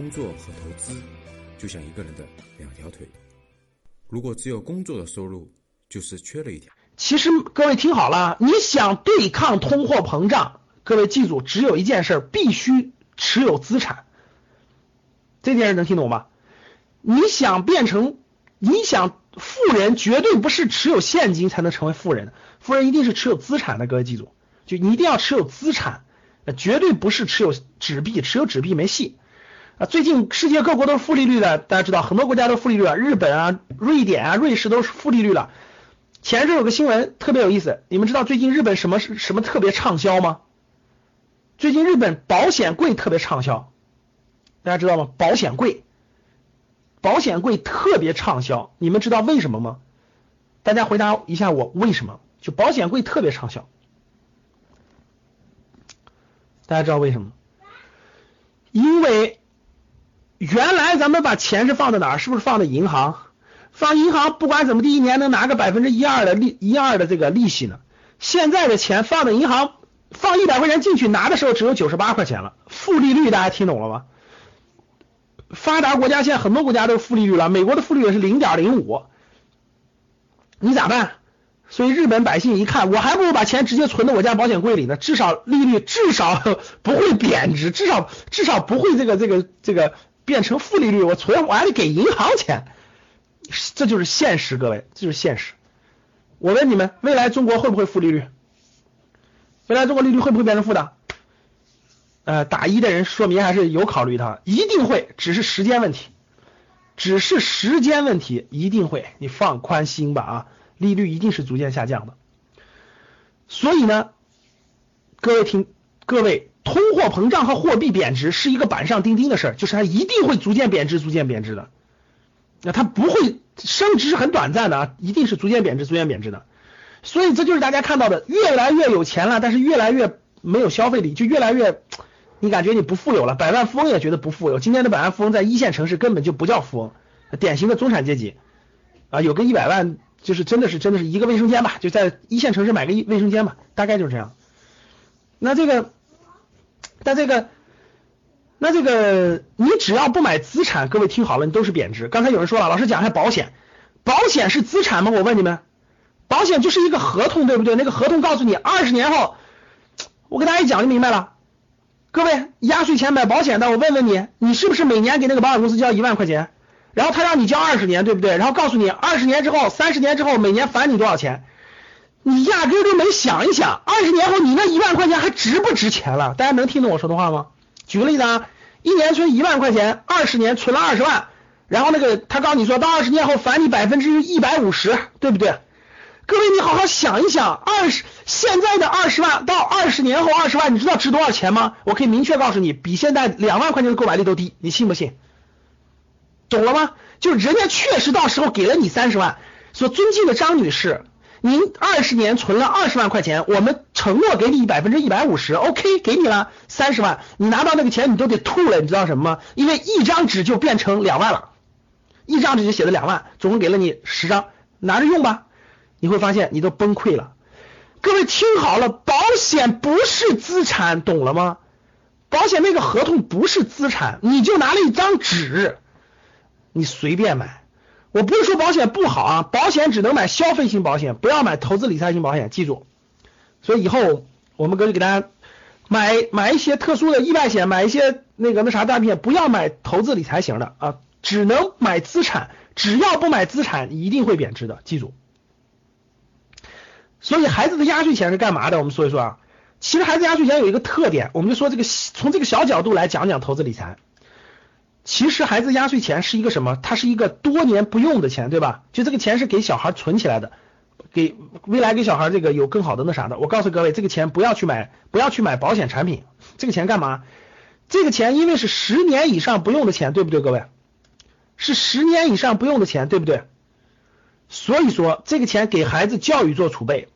工作和投资就像一个人的两条腿，如果只有工作的收入，就是缺了一条。其实各位听好了，你想对抗通货膨胀，各位记住，只有一件事，必须持有资产。这件事能听懂吗？你想变成，你想富人，绝对不是持有现金才能成为富人，富人一定是持有资产的。各位记住，就你一定要持有资产，绝对不是持有纸币，持有纸币没戏。啊，最近世界各国都是负利率的，大家知道很多国家都负利率了，日本啊、瑞典啊、瑞士都是负利率了。前阵有个新闻特别有意思，你们知道最近日本什么什么特别畅销吗？最近日本保险柜特别畅销，大家知道吗？保险柜，保险柜特别畅销，你们知道为什么吗？大家回答一下我为什么？就保险柜特别畅销，大家知道为什么？因为。原来咱们把钱是放在哪儿？是不是放在银行？放银行不管怎么地，一年能拿个百分之一二的利一二的这个利息呢？现在的钱放在银行，放一百块钱进去拿的时候只有九十八块钱了，负利率，大家听懂了吗？发达国家现在很多国家都是负利率了，美国的负利率是零点零五，你咋办？所以日本百姓一看，我还不如把钱直接存到我家保险柜里呢，至少利率至少不会贬值，至少至少不会这个这个这个。变成负利率，我存我还得给银行钱，这就是现实，各位，这就是现实。我问你们，未来中国会不会负利率？未来中国利率会不会变成负的？呃，打一的人说明还是有考虑的，一定会，只是时间问题，只是时间问题，一定会，你放宽心吧啊，利率一定是逐渐下降的。所以呢，各位听，各位。通货膨胀和货币贬值是一个板上钉钉的事儿，就是它一定会逐渐贬值，逐渐贬值的。那它不会升值是很短暂的啊，一定是逐渐贬值，逐渐贬值的。所以这就是大家看到的，越来越有钱了，但是越来越没有消费力，就越来越你感觉你不富有了。百万富翁也觉得不富有。今天的百万富翁在一线城市根本就不叫富翁，典型的中产阶级啊，有个一百万就是真的是真的是一个卫生间吧，就在一线城市买个一卫生间吧，大概就是这样。那这个。但这个，那这个，你只要不买资产，各位听好了，你都是贬值。刚才有人说了，老师讲一下保险，保险是资产吗？我问你们，保险就是一个合同，对不对？那个合同告诉你，二十年后，我给大家一讲就明白了。各位，压岁钱买保险的，我问问你，你是不是每年给那个保险公司交一万块钱？然后他让你交二十年，对不对？然后告诉你，二十年之后、三十年之后，每年返你多少钱？你压根都没想一想，二十年后你那一万块钱还值不值钱了？大家能听懂我说的话吗？举个例子啊，一年存一万块钱，二十年存了二十万，然后那个他告诉你说到二十年后返你百分之一百五十，对不对？各位你好好想一想，二十现在的二十万到二十年后二十万，你知道值多少钱吗？我可以明确告诉你，比现在两万块钱的购买力都低，你信不信？懂了吗？就是人家确实到时候给了你三十万，说尊敬的张女士。您二十年存了二十万块钱，我们承诺给你百分之一百五十，OK，给你了三十万，你拿到那个钱你都得吐了，你知道什么吗？因为一张纸就变成两万了，一张纸就写了两万，总共给了你十张，拿着用吧，你会发现你都崩溃了。各位听好了，保险不是资产，懂了吗？保险那个合同不是资产，你就拿了一张纸，你随便买。我不是说保险不好啊，保险只能买消费型保险，不要买投资理财型保险，记住。所以以后我们可以给大家买买一些特殊的意外险，买一些那个那啥大险，不要买投资理财型的啊，只能买资产，只要不买资产一定会贬值的，记住。所以孩子的压岁钱是干嘛的？我们说一说啊，其实孩子压岁钱有一个特点，我们就说这个从这个小角度来讲讲投资理财。其实孩子压岁钱是一个什么？它是一个多年不用的钱，对吧？就这个钱是给小孩存起来的，给未来给小孩这个有更好的那啥的。我告诉各位，这个钱不要去买，不要去买保险产品。这个钱干嘛？这个钱因为是十年以上不用的钱，对不对？各位，是十年以上不用的钱，对不对？所以说这个钱给孩子教育做储备，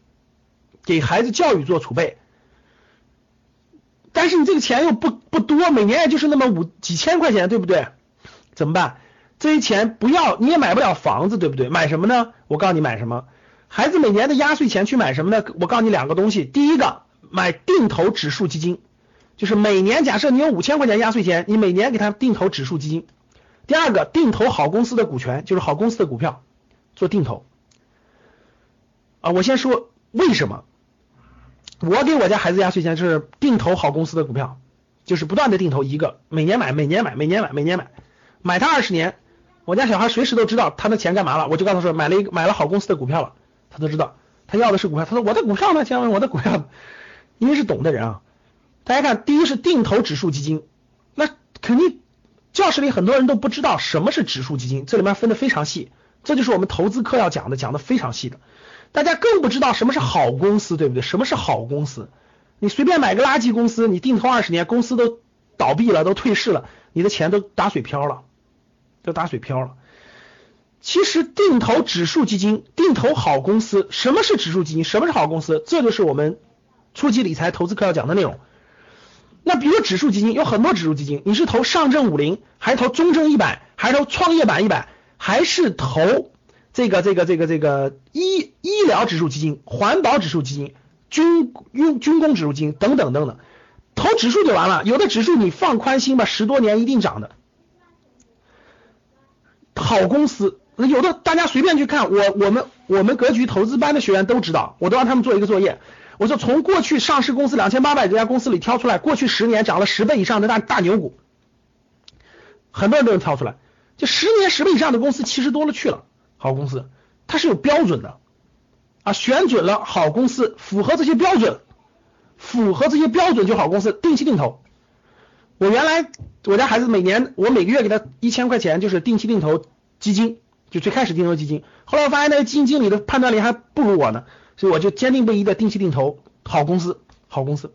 给孩子教育做储备。但是你这个钱又不不多，每年也就是那么五几千块钱，对不对？怎么办？这些钱不要，你也买不了房子，对不对？买什么呢？我告诉你买什么？孩子每年的压岁钱去买什么呢？我告诉你两个东西，第一个买定投指数基金，就是每年假设你有五千块钱压岁钱，你每年给他定投指数基金。第二个，定投好公司的股权，就是好公司的股票做定投。啊，我先说为什么，我给我家孩子压岁钱是定投好公司的股票，就是不断的定投一个，每年买，每年买，每年买，每年买，买它二十年。我家小孩随时都知道他的钱干嘛了，我就告诉他说买了一个买了好公司的股票了，他都知道，他要的是股票，他说我的股票呢，先问我的股票，因为是懂的人啊。大家看，第一是定投指数基金，那肯定教室里很多人都不知道什么是指数基金，这里面分的非常细，这就是我们投资课要讲的，讲的非常细的。大家更不知道什么是好公司，对不对？什么是好公司？你随便买个垃圾公司，你定投二十年，公司都倒闭了，都退市了，你的钱都打水漂了，都打水漂了。其实定投指数基金，定投好公司，什么是指数基金？什么是好公司？这就是我们初级理财投资课要讲的内容。那比如指数基金有很多指数基金，你是投上证五零，还是投中证一百，还是投创业板一百，还是投？这个这个这个这个医医疗指数基金、环保指数基金、军军军工指数基金等等等等，投指数就完了。有的指数你放宽心吧，十多年一定涨的。好公司，有的大家随便去看，我我们我们格局投资班的学员都知道，我都让他们做一个作业。我说从过去上市公司两千八百多家公司里挑出来，过去十年涨了十倍以上的大大牛股，很多人都能挑出来。就十年十倍以上的公司其实多了去了。好公司，它是有标准的啊，选准了好公司，符合这些标准，符合这些标准就好公司，定期定投。我原来我家孩子每年我每个月给他一千块钱，就是定期定投基金，就最开始定投基金，后来我发现那个基金经理的判断力还不如我呢，所以我就坚定不移的定期定投好公司，好公司，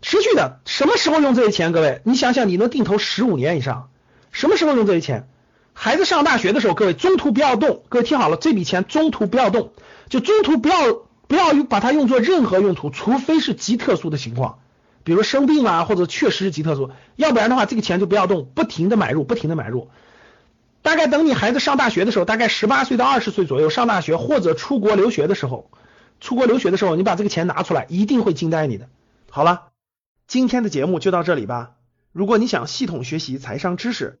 持续的，什么时候用这些钱？各位，你想想，你能定投十五年以上，什么时候用这些钱？孩子上大学的时候，各位中途不要动，各位听好了，这笔钱中途不要动，就中途不要不要把它用作任何用途，除非是极特殊的情况，比如生病啊，或者确实是极特殊，要不然的话，这个钱就不要动，不停的买入，不停的买入。大概等你孩子上大学的时候，大概十八岁到二十岁左右上大学或者出国留学的时候，出国留学的时候，你把这个钱拿出来，一定会惊呆你的。好了，今天的节目就到这里吧。如果你想系统学习财商知识，